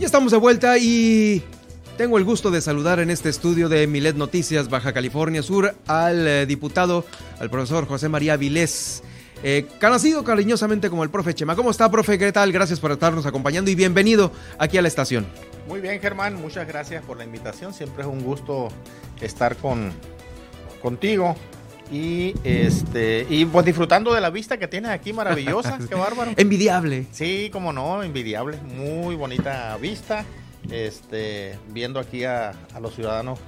Ya estamos de vuelta y tengo el gusto de saludar en este estudio de Milet Noticias Baja California Sur al eh, diputado, al profesor José María Vilés, eh, conocido cariñosamente como el profe Chema. ¿Cómo está, profe? ¿Qué tal? Gracias por estarnos acompañando y bienvenido aquí a la estación. Muy bien, Germán, muchas gracias por la invitación. Siempre es un gusto estar con, contigo y este y pues disfrutando de la vista que tienes aquí maravillosa, qué bárbaro. Envidiable. Sí, como no, envidiable, muy bonita vista. Este, viendo aquí a, a los ciudadanos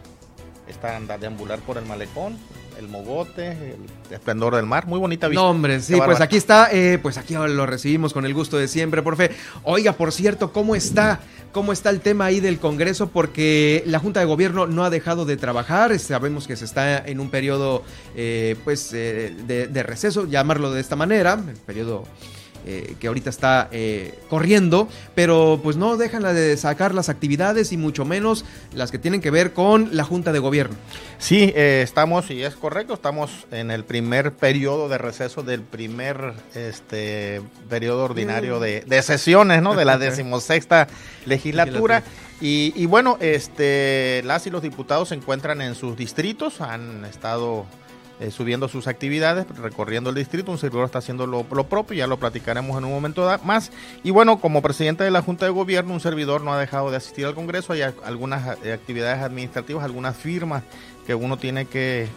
están deambular por el malecón, el mogote, el esplendor del mar, muy bonita vista. No, hombre, sí, pues aquí está, eh, pues aquí lo recibimos con el gusto de siempre, profe. Oiga, por cierto, ¿cómo está? ¿Cómo está el tema ahí del Congreso? Porque la Junta de Gobierno no ha dejado de trabajar, sabemos que se está en un periodo, eh, pues, eh, de, de, receso, llamarlo de esta manera, el periodo eh, que ahorita está eh, corriendo, pero pues no dejan de sacar las actividades y mucho menos las que tienen que ver con la Junta de Gobierno. Sí, eh, estamos, y es correcto, estamos en el primer periodo de receso del primer este, periodo ordinario de, de, sesiones, ¿no? De la decimosexta legislatura. Y, y, bueno, este, las y los diputados se encuentran en sus distritos, han estado eh, subiendo sus actividades, recorriendo el distrito. Un servidor está haciendo lo, propio, ya lo platicaremos en un momento más. Y bueno, como presidente de la Junta de Gobierno, un servidor no ha dejado de asistir al Congreso. Hay algunas eh, actividades administrativas, algunas firmas que uno tiene que,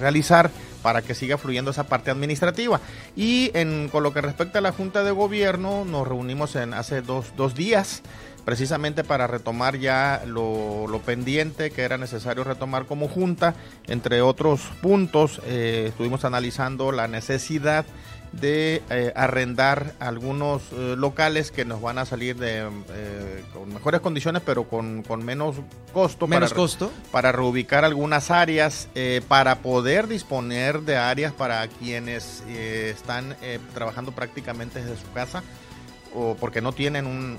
realizar para que siga fluyendo esa parte administrativa. Y en, con lo que respecta a la Junta de Gobierno, nos reunimos en hace dos días precisamente para retomar ya lo, pendiente que era necesario retomar como junta. Entre otros puntos, eh, estuvimos analizando la necesidad de eh, arrendar algunos eh, locales que nos van a salir de con mejores condiciones pero con, menos costo menos costo para reubicar algunas áreas para poder disponer de áreas para quienes están trabajando prácticamente desde su casa o porque no tienen un,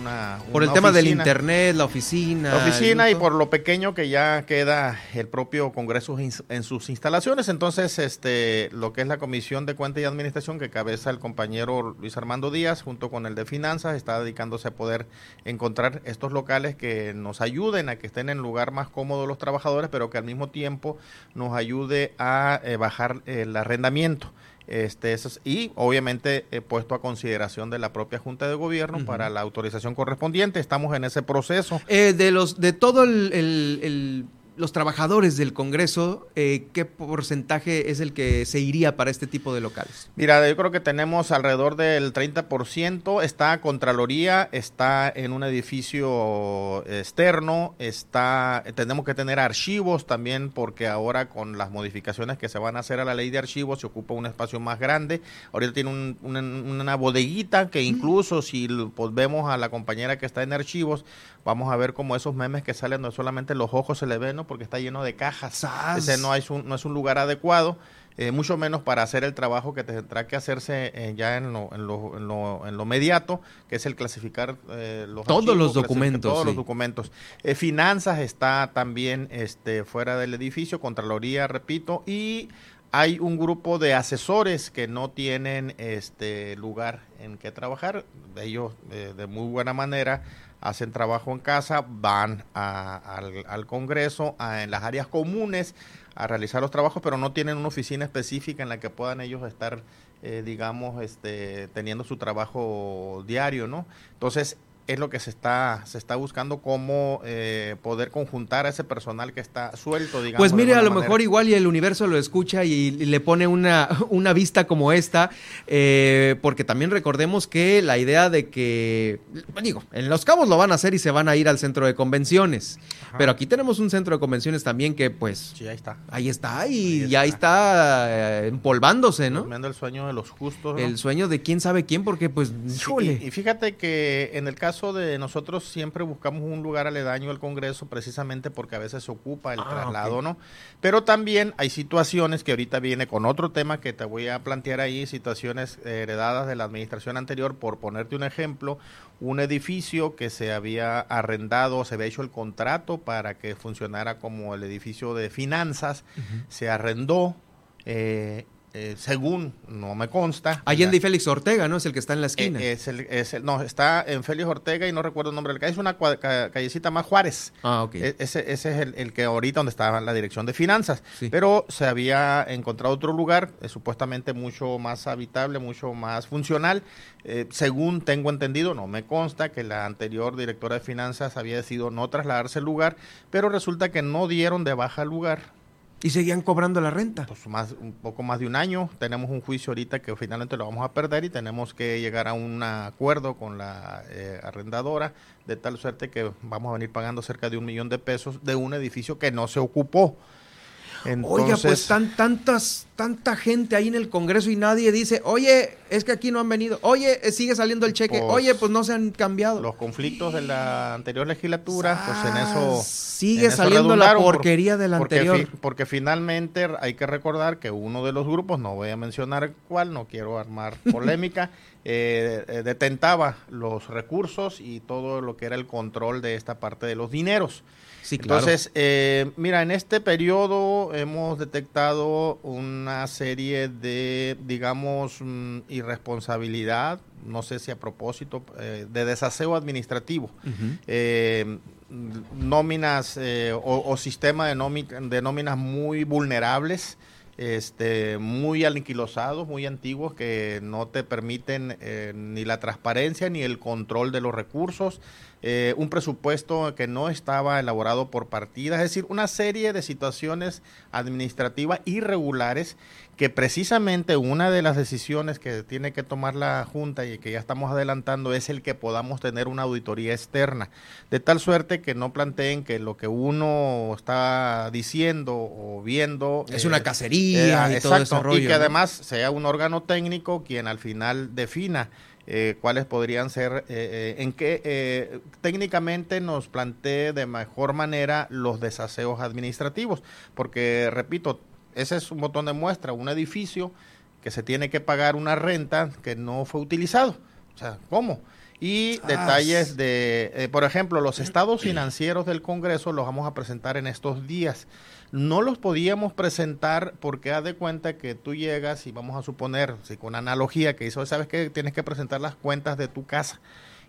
una, Por el tema del internet, la oficina. La oficina y por lo pequeño que ya queda el propio Congreso en sus instalaciones. Entonces, este, lo que es la Comisión de Cuenta y Administración que cabeza el compañero Luis Armando Díaz junto con el de Finanzas está dedicándose a poder encontrar estos locales que nos ayuden a que estén en lugar más cómodo los trabajadores, pero que al mismo tiempo nos ayude a eh, bajar el arrendamiento. Este, y obviamente he puesto a consideración de la propia Junta de Gobierno para la autorización correspondiente. Estamos en ese proceso. Eh, de los de todo el los trabajadores del Congreso, eh, ¿qué porcentaje es el que se iría para este tipo de locales? Mira, yo creo que tenemos alrededor del 30%, está Contraloría, está en un edificio externo, está, tenemos que tener archivos también porque ahora con las modificaciones que se van a hacer a la ley de archivos se ocupa un espacio más grande. Ahorita tiene una bodeguita que incluso si pues, vemos a la compañera que está en archivos, vamos a ver como esos memes que salen, no solamente los ojos se le ven, ¿no? Porque está lleno de cajas. Ese no es, un, no es un lugar adecuado. Eh, mucho menos para hacer el trabajo que tendrá que hacerse eh, ya en lo, en, lo, en, lo, en lo mediato, que es el clasificar eh, los todos los documentos. Todos los documentos. finanzas está también este, fuera del edificio, Contraloría, repito, y hay un grupo de asesores que no tienen este lugar en que trabajar. Ellos de muy buena manera hacen trabajo en casa, van al, Congreso, en las áreas comunes a realizar los trabajos, pero no tienen una oficina específica en la que puedan ellos estar, eh, digamos, este, teniendo su trabajo diario, ¿no? Entonces, es lo que se está se está buscando cómo eh, poder conjuntar a ese personal que está suelto digamos pues mire a lo mejor igual y el universo lo escucha y, le pone una, una vista como esta eh, porque también recordemos que la idea de que digo en los cabos lo van a hacer y se van a ir al centro de convenciones pero aquí tenemos un centro de convenciones también que pues sí ahí está. ahí está y ya está. eh, empolvándose no el sueño de los justos el sueño de quién sabe quién porque pues y fíjate que en el caso de nosotros siempre buscamos un lugar aledaño al Congreso precisamente porque a veces se ocupa el ah, traslado, ¿no? Pero también hay situaciones que ahorita viene con otro tema que te voy a plantear ahí, situaciones heredadas de la administración anterior, por ponerte un ejemplo, un edificio que se había arrendado, se había hecho el contrato para que funcionara como el edificio de finanzas, se arrendó. Eh, eh, según no me consta. Allende y Félix Ortega, ¿no? Es el que está en la esquina. Eh, es el, no, está en Félix Ortega y no recuerdo el nombre del calle. Es una callecita más Juárez. Ah, ok. E, ese, ese, es el, que ahorita donde estaba la dirección de finanzas. Pero se había encontrado otro lugar, eh, supuestamente mucho más habitable, mucho más funcional. según tengo entendido, no me consta que la anterior directora de finanzas había decidido no trasladarse al lugar, pero resulta que no dieron de baja el lugar ¿Y seguían cobrando la renta? Pues más, un poco más de un año. Tenemos un juicio ahorita que finalmente lo vamos a perder y tenemos que llegar a un acuerdo con la eh, arrendadora de tal suerte que vamos a venir pagando cerca de un millón de pesos de un edificio que no se ocupó. Oiga, pues tan, tantas, tanta gente ahí en el Congreso y nadie dice, oye, es que aquí no han venido, oye, eh, sigue saliendo el cheque, pues, oye, pues no se han cambiado. Los conflictos de la anterior legislatura, pues en eso... Sigue saliendo la porquería de la anterior. porque finalmente hay que recordar que uno de los grupos, no voy a mencionar cuál, no quiero armar polémica, eh, eh, detentaba los recursos y todo lo que era el control de esta parte de los dineros. Entonces, eh, mira, en este periodo hemos detectado una serie de, digamos, mm, irresponsabilidad, no sé si a propósito, eh, de desaseo administrativo. Eh, nóminas o, o, sistema de, de nóminas muy vulnerables este, muy anquilosados, muy antiguos, que no te permiten eh, ni la transparencia ni el control de los recursos, eh, un presupuesto que no estaba elaborado por partidas, es decir, una serie de situaciones administrativas irregulares que precisamente una de las decisiones que tiene que tomar la Junta y que ya estamos adelantando es el que podamos tener una auditoría externa, de tal suerte que no planteen que lo que uno está diciendo o viendo es una eh, cacería eh, y todo ese rollo, y que además sea un órgano técnico quien al final defina eh, cuáles podrían ser, en qué técnicamente nos plantee de mejor manera los desaseos administrativos, porque repito, ese es un botón de muestra, un edificio que se tiene que pagar una renta que no fue utilizado. O sea, ¿cómo? Y detalles de, eh, por ejemplo, los estados financieros del Congreso los vamos a presentar en estos días. No los podíamos presentar porque haz de cuenta que tú llegas y vamos a suponer, si con analogía que hizo, sabes que tienes que presentar las cuentas de tu casa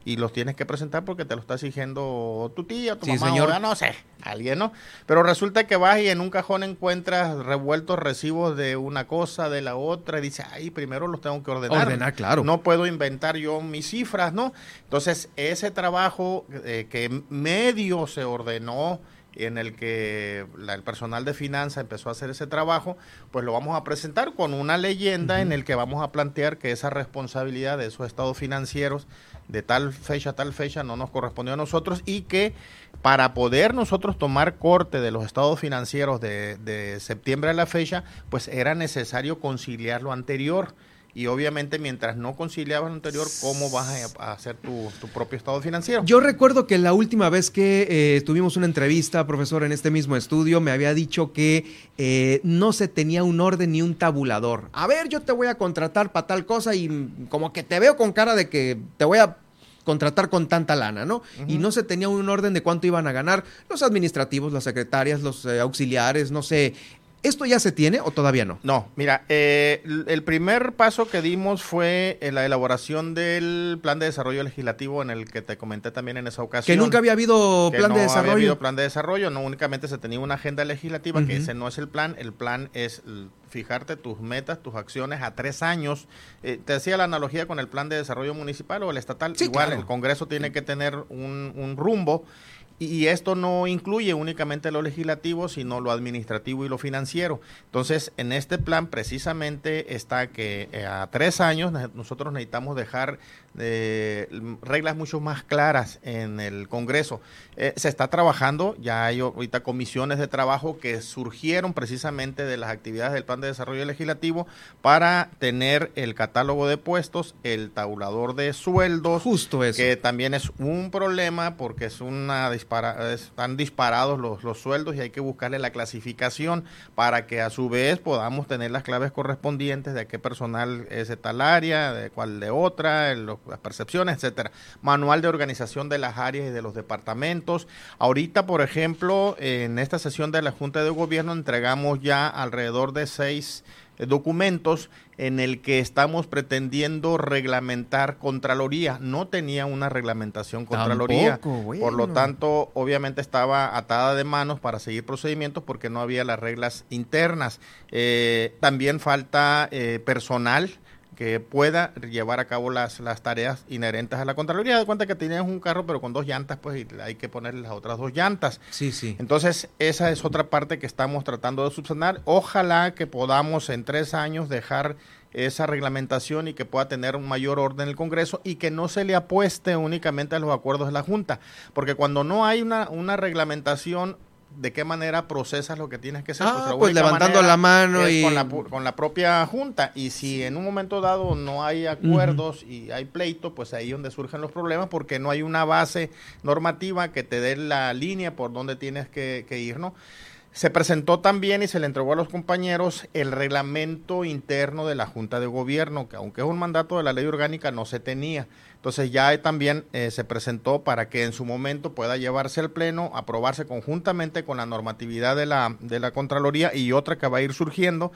y los tienes que presentar porque te lo está exigiendo tu tía, tu mamá, señor. no sé, alguien, ¿no? Pero resulta que vas y en un cajón encuentras revueltos recibos de una cosa, de la otra, y dices, ay, primero los tengo que ordenar. Ordenar, claro. No puedo inventar yo mis cifras, ¿no? Entonces, ese trabajo eh, que medio se ordenó, en el que el personal de finanzas empezó a hacer ese trabajo, pues lo vamos a presentar con una leyenda en el que vamos a plantear que esa responsabilidad de esos estados financieros de tal fecha a tal fecha no nos correspondió a nosotros y que para poder nosotros tomar corte de los estados financieros de, de septiembre a la fecha, pues era necesario conciliar lo anterior y obviamente mientras no conciliabas lo anterior, ¿cómo vas a, hacer tu, propio estado financiero? Yo recuerdo que la última vez que eh, tuvimos una entrevista, profesor, en este mismo estudio, me había dicho que eh, no se tenía un orden ni un tabulador. A ver, yo te voy a contratar para tal cosa y como que te veo con cara de que te voy a contratar con tanta lana, ¿no? Y no se tenía un orden de cuánto iban a ganar los administrativos, las secretarias, los eh, auxiliares, no sé, ¿Esto ya se tiene o todavía no? No, mira, eh, el primer paso que dimos fue en la elaboración del plan de desarrollo legislativo en el que te comenté también en esa ocasión. Que nunca había habido plan de desarrollo. Había habido plan de desarrollo, no únicamente se tenía una agenda legislativa, que ese no es el plan. El plan es fijarte tus metas, tus acciones a tres años. Eh, te decía la analogía con el plan de desarrollo municipal o el estatal. Igual, el Congreso tiene que tener un, un rumbo y esto no incluye únicamente lo legislativo, sino lo administrativo y lo financiero. Entonces, en este plan precisamente está que eh, a tres años nosotros necesitamos dejar eh, reglas mucho más claras en el Congreso. Eh, se está trabajando, ya hay ahorita comisiones de trabajo que surgieron precisamente de las actividades del Plan de Desarrollo Legislativo para tener el catálogo de puestos, el tabulador de sueldos. Justo eso. Que también es un problema porque es una están disparados los, los sueldos y hay que buscarle la clasificación para que a su vez podamos tener las claves correspondientes de qué personal es de tal área, de cuál de otra, las percepciones, etcétera. Manual de organización de las áreas y de los departamentos. Ahorita, por ejemplo, en esta sesión de la Junta de Gobierno entregamos ya alrededor de seis documentos en el que estamos pretendiendo reglamentar Contraloría. No tenía una reglamentación Contraloría. Por lo tanto, obviamente estaba atada de manos para seguir procedimientos porque no había las reglas internas. Eh, también falta eh, personal que pueda llevar a cabo las, las tareas inherentes a la Contraloría. De cuenta que tienes un carro, pero con dos llantas, pues hay que ponerle las otras dos llantas. Sí, sí. Entonces, esa es otra parte que estamos tratando de subsanar. Ojalá que podamos en tres años dejar esa reglamentación y que pueda tener un mayor orden en el Congreso y que no se le apueste únicamente a los acuerdos de la Junta. Porque cuando no hay una, una reglamentación, de qué manera procesas lo que tienes que hacer. pues, ah, pues levantando la mano y con la, con la, propia junta. Y si en un momento dado no hay acuerdos y hay pleito, pues ahí es donde surgen los problemas porque no hay una base normativa que te dé la línea por donde tienes que, que ir, ¿no? Se presentó también y se le entregó a los compañeros el reglamento interno de la Junta de Gobierno, que aunque es un mandato de la ley orgánica, no se tenía. Entonces ya también eh, se presentó para que en su momento pueda llevarse al Pleno, aprobarse conjuntamente con la normatividad de la, de la Contraloría y otra que va a ir surgiendo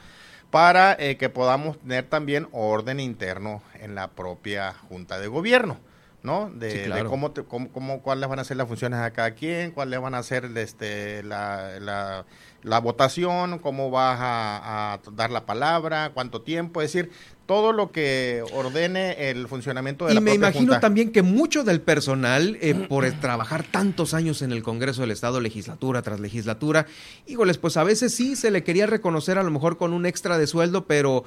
para eh, que podamos tener también orden interno en la propia Junta de Gobierno. ¿no? De, cómo, cómo, cuáles van a ser las funciones de cada quien, cuáles van a ser este, la, la, la votación, cómo vas a, dar la palabra, cuánto tiempo, es decir, todo lo que ordene el funcionamiento de y la Y me imagino también que mucho del personal, eh, por trabajar tantos años en el Congreso del Estado, legislatura tras legislatura, híjoles, pues a veces sí se le quería reconocer a lo mejor con un extra de sueldo, pero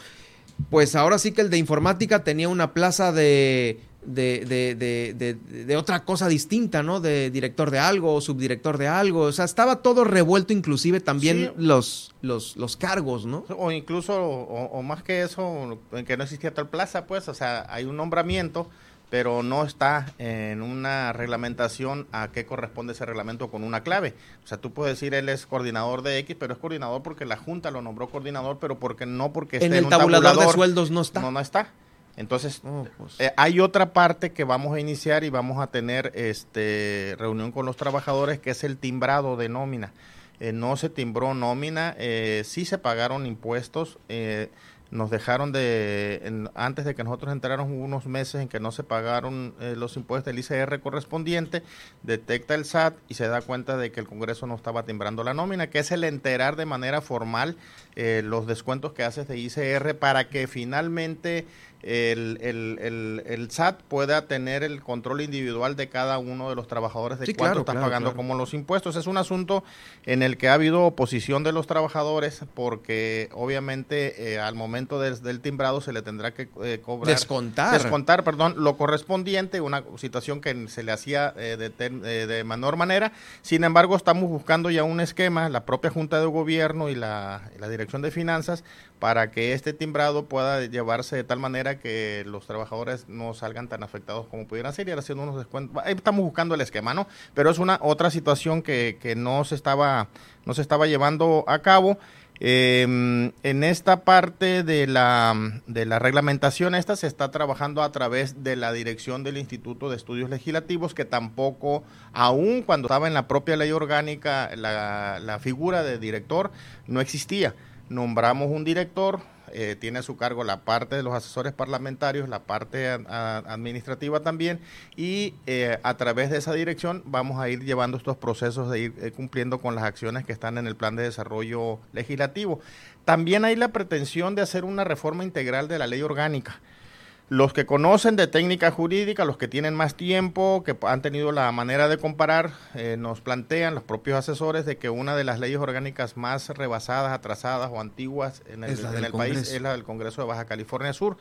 pues ahora sí que el de informática tenía una plaza de de, de, de, de, otra cosa distinta, ¿no? De director de algo o subdirector de algo. O sea, estaba todo revuelto, inclusive también los, los, los cargos, ¿no? O incluso, o, más que eso, en que no existía tal plaza, pues, o sea, hay un nombramiento, pero no está en una reglamentación a qué corresponde ese reglamento con una clave. O sea, tú puedes decir él es coordinador de X, pero es coordinador porque la Junta lo nombró coordinador, pero porque no porque esté en el tabulador de sueldos no está. No, no está. Entonces, pues. eh, hay otra parte que vamos a iniciar y vamos a tener este reunión con los trabajadores, que es el timbrado de nómina. Eh, no se timbró nómina, eh, sí se pagaron impuestos. Eh, nos dejaron de, antes de que nosotros entráramos unos meses en que no se pagaron los impuestos del ICR correspondiente, detecta el SAT y se da cuenta de que el Congreso no estaba timbrando la nómina, que es el enterar de manera formal los descuentos que haces de ICR para que finalmente el, el, el, SAT pueda tener el control individual de cada uno de los trabajadores de cuánto están pagando como los impuestos. Es un asunto en el que ha habido oposición de los trabajadores porque obviamente eh, al momento del timbrado se le tendrá que eh, cobrar descontar. descontar perdón lo correspondiente una situación que se le hacía eh, de, de, menor manera. Sin embargo estamos buscando ya un esquema la propia junta de gobierno y la, la dirección de finanzas para que este timbrado pueda llevarse de tal manera que los trabajadores no salgan tan afectados como pudieran ser y haciendo unos descuentos. estamos buscando el esquema, ¿no? Pero es una otra situación que, que no se estaba no se estaba llevando a cabo. Em, en esta parte de la, de la reglamentación, esta se está trabajando a través de la dirección del Instituto de Estudios Legislativos, que tampoco, aún cuando estaba en la propia ley orgánica, la, la figura de director no existía nombramos un director, eh, tiene a su cargo la parte de los asesores parlamentarios, la parte administrativa también, y eh, a través de esa dirección vamos a ir llevando estos procesos de ir eh, cumpliendo con las acciones que están en el plan de desarrollo legislativo. También hay la pretensión de hacer una reforma integral de la ley orgánica. Los que conocen de técnica jurídica, los que tienen más tiempo, que han tenido la manera de comparar, eh, nos plantean los propios asesores de que una de las leyes orgánicas más rebasadas, atrasadas o antiguas en el, en el país es la del Congreso de Baja California Sur.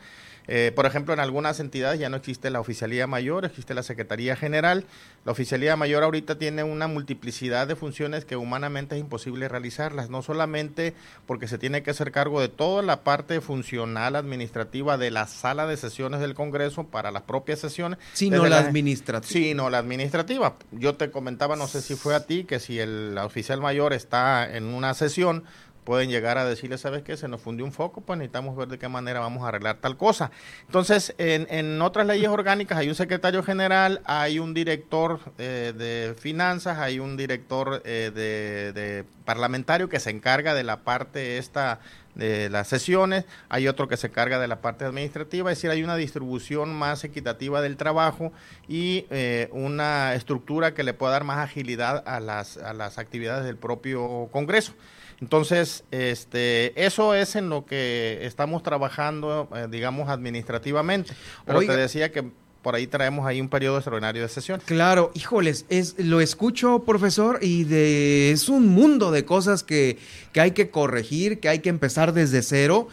Eh, por ejemplo, en algunas entidades ya no existe la oficialía mayor, existe la Secretaría General. La oficialía mayor ahorita tiene una multiplicidad de funciones que humanamente es imposible realizarlas, no solamente porque se tiene que hacer cargo de toda la parte funcional administrativa de la sala de sesiones del Congreso para las propias sesiones, sino la, administrativa. Sino la administrativa. Yo te comentaba, no sé si fue a ti, que si el oficial mayor está en una sesión, pueden llegar a decirle, ¿sabes qué? Se nos fundió un foco, pues necesitamos ver de qué manera vamos a arreglar tal cosa. Entonces, en, otras leyes orgánicas hay un secretario general, hay un director eh, de finanzas, hay un director eh, de, parlamentario que se encarga de la parte esta de las sesiones, hay otro que se carga de la parte administrativa, es decir, hay una distribución más equitativa del trabajo y eh, una estructura que le pueda dar más agilidad a las, a las actividades del propio Congreso. Entonces, este, eso es en lo que estamos trabajando, eh, digamos, administrativamente. Pero te decía que por ahí traemos ahí un periodo extraordinario de sesión. Claro, híjoles, es, lo escucho, profesor, y de, es un mundo de cosas que, que hay que corregir, que hay que empezar desde cero.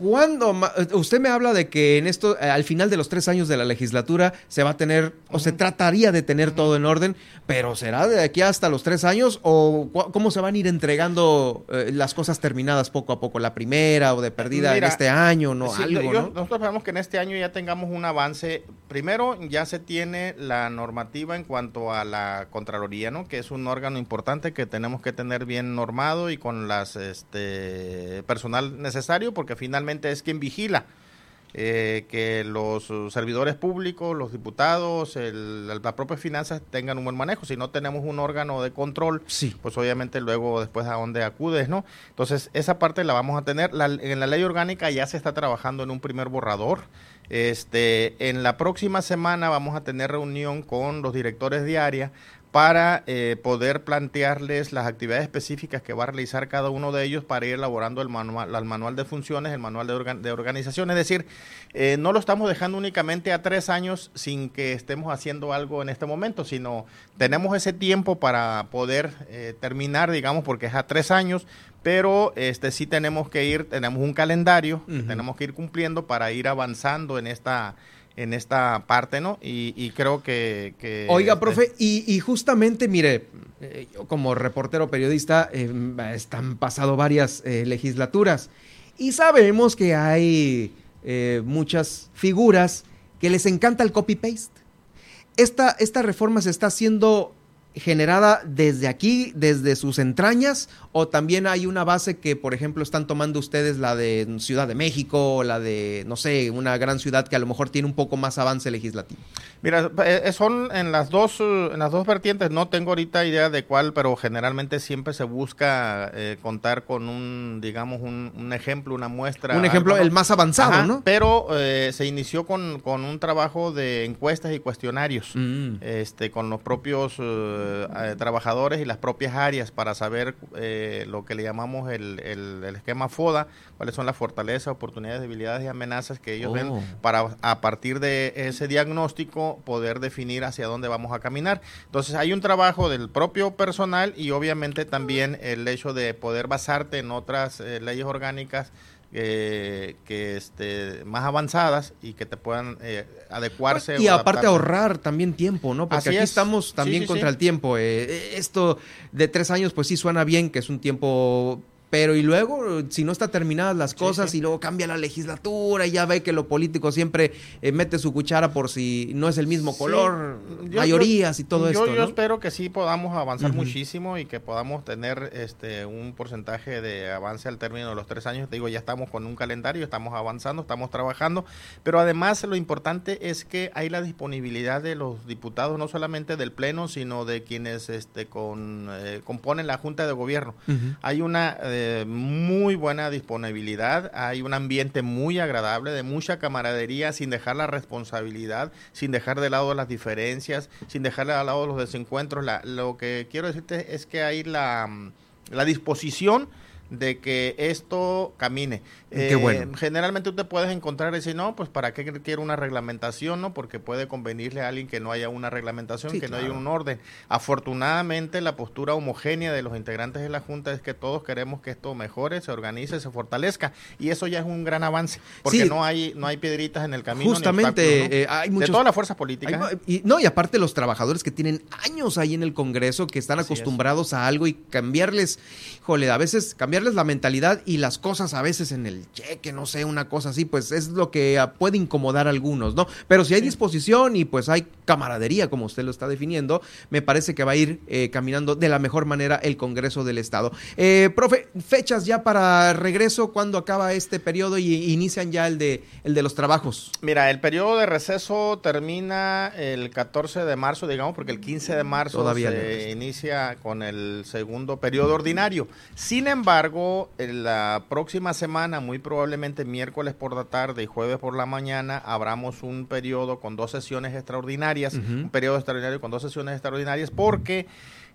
¿Cuándo? Usted me habla de que en esto, eh, al final de los tres años de la legislatura, se va a tener, o se trataría de tener todo en orden, pero ¿será de aquí hasta los tres años? ¿O cómo se van a ir entregando eh, las cosas terminadas poco a poco? ¿La primera o de perdida en este año? ¿no? Algo, Nosotros esperamos que en este año ya tengamos un avance. Primero, ya se tiene la normativa en cuanto a la Contraloría, ¿no? Que es un órgano importante que tenemos que tener bien normado y con las este personal necesario, porque finalmente es quien vigila eh, que los servidores públicos, los diputados, el, las propias finanzas tengan un buen manejo. Si no tenemos un órgano de control, sí. pues obviamente luego después a dónde acudes, ¿no? Entonces, esa parte la vamos a tener. en la ley orgánica ya se está trabajando en un primer borrador. Este, en la próxima semana vamos a tener reunión con los directores de área para eh, poder plantearles las actividades específicas que va a realizar cada uno de ellos para ir elaborando el manual, el manual de funciones, el manual de, de organización. Es decir, eh, no lo estamos dejando únicamente a tres años sin que estemos haciendo algo en este momento, sino tenemos ese tiempo para poder eh, terminar, digamos, porque es a tres años, pero este sí tenemos que ir, tenemos un calendario, tenemos que ir cumpliendo para ir avanzando en esta en esta parte, ¿no? Y, creo que, Oiga, este profe, y, justamente, mire, eh, yo como reportero periodista, eh, están pasado varias eh, legislaturas y sabemos que hay muchas figuras que les encanta el copy-paste. Esta, esta reforma se está haciendo generada desde aquí, desde sus entrañas, o también hay una base que, por ejemplo, están tomando ustedes la de Ciudad de México, o la de, no sé, una gran ciudad que a lo mejor tiene un poco más avance legislativo? Mira, eh, eh, son en las dos, en las dos vertientes, no tengo ahorita idea de cuál, pero generalmente siempre se busca eh, contar con un, digamos, un, ejemplo, una muestra. Un ejemplo, el más avanzado, ¿no? Pero se inició con, un trabajo de encuestas y cuestionarios, mm. este, con los propios eh, trabajadores y las propias áreas para saber eh, lo que le llamamos el, el, esquema FODA, cuáles son las fortalezas, oportunidades, debilidades y amenazas que ellos ven oh. para a partir de ese diagnóstico poder definir hacia dónde vamos a caminar. Entonces hay un trabajo del propio personal y obviamente también el hecho de poder basarte en otras eh, leyes orgánicas que este, más avanzadas y que te puedan eh, adecuarse. Y aparte ahorrar también tiempo, ¿no? Porque aquí estamos también contra el tiempo. Eh, esto de tres años, pues sí suena bien, que es un tiempo pero y luego, si no está terminadas las cosas y luego cambia la legislatura y ya ve que lo político siempre eh, mete su cuchara por si no es el mismo color, mayorías y todo esto. Yo espero que sí podamos avanzar muchísimo y que podamos tener este un porcentaje de avance al término de los tres años. Te digo, ya estamos con un calendario, estamos avanzando, estamos trabajando, pero además lo importante es que hay la disponibilidad de los diputados, no solamente del Pleno, sino de quienes este con, eh, componen la Junta de Gobierno. Hay una... Eh, muy buena disponibilidad, hay un ambiente muy agradable, de mucha camaradería, sin dejar la responsabilidad, sin dejar de lado las diferencias, sin dejar de lado los desencuentros. La, lo que quiero decirte es que hay la, la disposición de que esto camine. Qué bueno. Eh, generalmente tú te puedes encontrar y decir, no, pues para qué quiero una reglamentación, ¿no? Porque puede convenirle a alguien que no haya una reglamentación, que no haya un orden. Afortunadamente, la postura homogénea de los integrantes de la Junta es que todos queremos que esto mejore, se organice, se fortalezca. Y eso ya es un gran avance, porque no hay no hay piedritas en el camino. Justamente, eh, hay muchos, De todas las fuerzas políticas. y, no, y aparte los trabajadores que tienen años ahí en el Congreso, que están acostumbrados a algo y cambiarles, jole, a veces cambiarles la mentalidad y las cosas a veces en el cheque, no sé, una cosa así, pues es lo que ah, puede incomodar a algunos, ¿no? Pero si hay disposición y pues hay camaradería, como usted lo está definiendo, me parece que va a ir eh, caminando de la mejor manera el Congreso del Estado. Eh, profe, fechas ya para regreso, ¿cuándo acaba este periodo y inician ya el de, el de los trabajos? Mira, el periodo de receso termina el 14 de marzo, digamos, porque el 15 de marzo Todavía se inicia con el segundo periodo ordinario. Sin embargo, embargo, en la próxima semana, muy probablemente miércoles por la tarde y jueves por la mañana, abramos un periodo con dos sesiones extraordinarias, un periodo extraordinario con dos sesiones extraordinarias, porque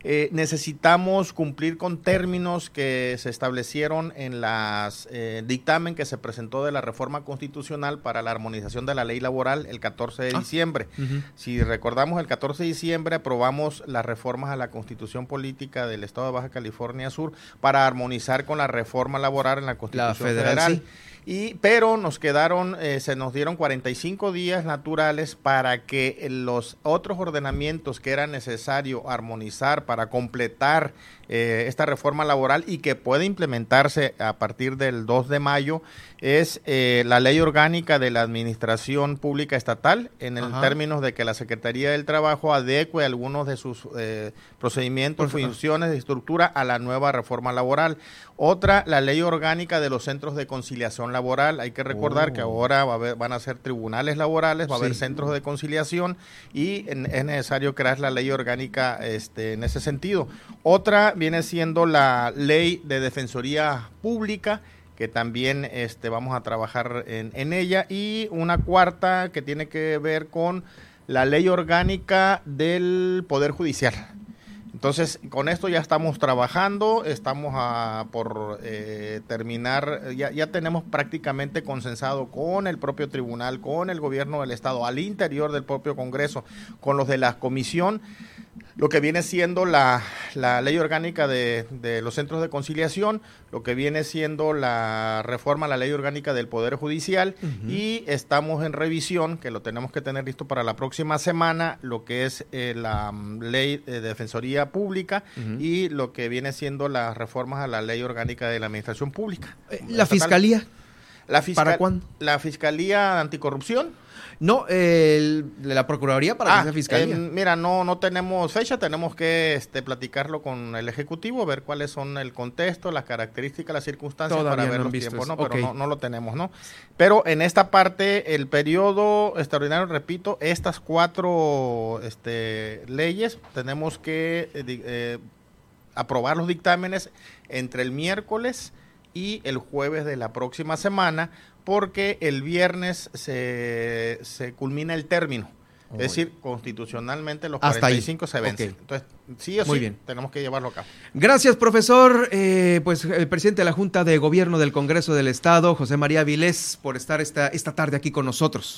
eh, necesitamos cumplir con términos que se establecieron en las eh, dictamen que se presentó de la reforma constitucional para la armonización de la ley laboral el 14 de ah, diciembre. Si recordamos, el 14 de diciembre aprobamos las reformas a la constitución política del Estado de Baja California Sur para armonizar con la reforma laboral en la constitución federal. Y, pero nos quedaron, eh, se nos dieron 45 días naturales para que los otros ordenamientos que era necesario armonizar para completar eh, esta reforma laboral y que puede implementarse a partir del 2 de mayo es eh, la ley orgánica de la Administración Pública Estatal, en el términos de que la Secretaría del Trabajo adecue algunos de sus eh, procedimientos, funciones de estructura a la nueva reforma laboral. Otra, la ley orgánica de los centros de conciliación laboral. Hay que recordar que oh. ahora van a ser tribunales laborales, va a haber centros de conciliación y es necesario crear la ley orgánica este, en ese sentido. Otra viene siendo la ley de defensoría pública que también este, vamos a trabajar en, ella, y una cuarta que tiene que ver con la ley orgánica del Poder Judicial. Entonces, con esto ya estamos trabajando, estamos a, por eh, terminar, ya, ya tenemos prácticamente consensado con el propio tribunal, con el gobierno del Estado, al interior del propio Congreso, con los de la comisión lo que viene siendo la, ley orgánica de, los centros de conciliación, lo que viene siendo la reforma a la ley orgánica del Poder Judicial y estamos en revisión, que lo tenemos que tener listo para la próxima semana, lo que es eh, la mm, ley de defensoría pública y lo que viene siendo las reformas a la ley orgánica de la administración pública. Eh, ¿La fiscalía? La ¿Para cuándo? La Fiscalía Anticorrupción no, el, la Procuraduría para que ah, sea Fiscalía. mira, no no tenemos fecha, tenemos que este, platicarlo con el Ejecutivo, ver cuáles son el contexto, las características, las circunstancias para ver los tiempos, ¿no? Pero no, lo tenemos, ¿no? Pero en esta parte, el periodo extraordinario, repito, estas cuatro este, leyes tenemos que eh, eh, aprobar los dictámenes entre el miércoles y el jueves de la próxima semana porque el viernes se, se culmina el término. es decir, constitucionalmente los 45 se vencen. Entonces, sí o Muy sí, bien. tenemos que llevarlo a cabo. Gracias, profesor. Eh, pues el presidente de la Junta de Gobierno del Congreso del Estado, José María Vilés, por estar esta, esta tarde aquí con nosotros.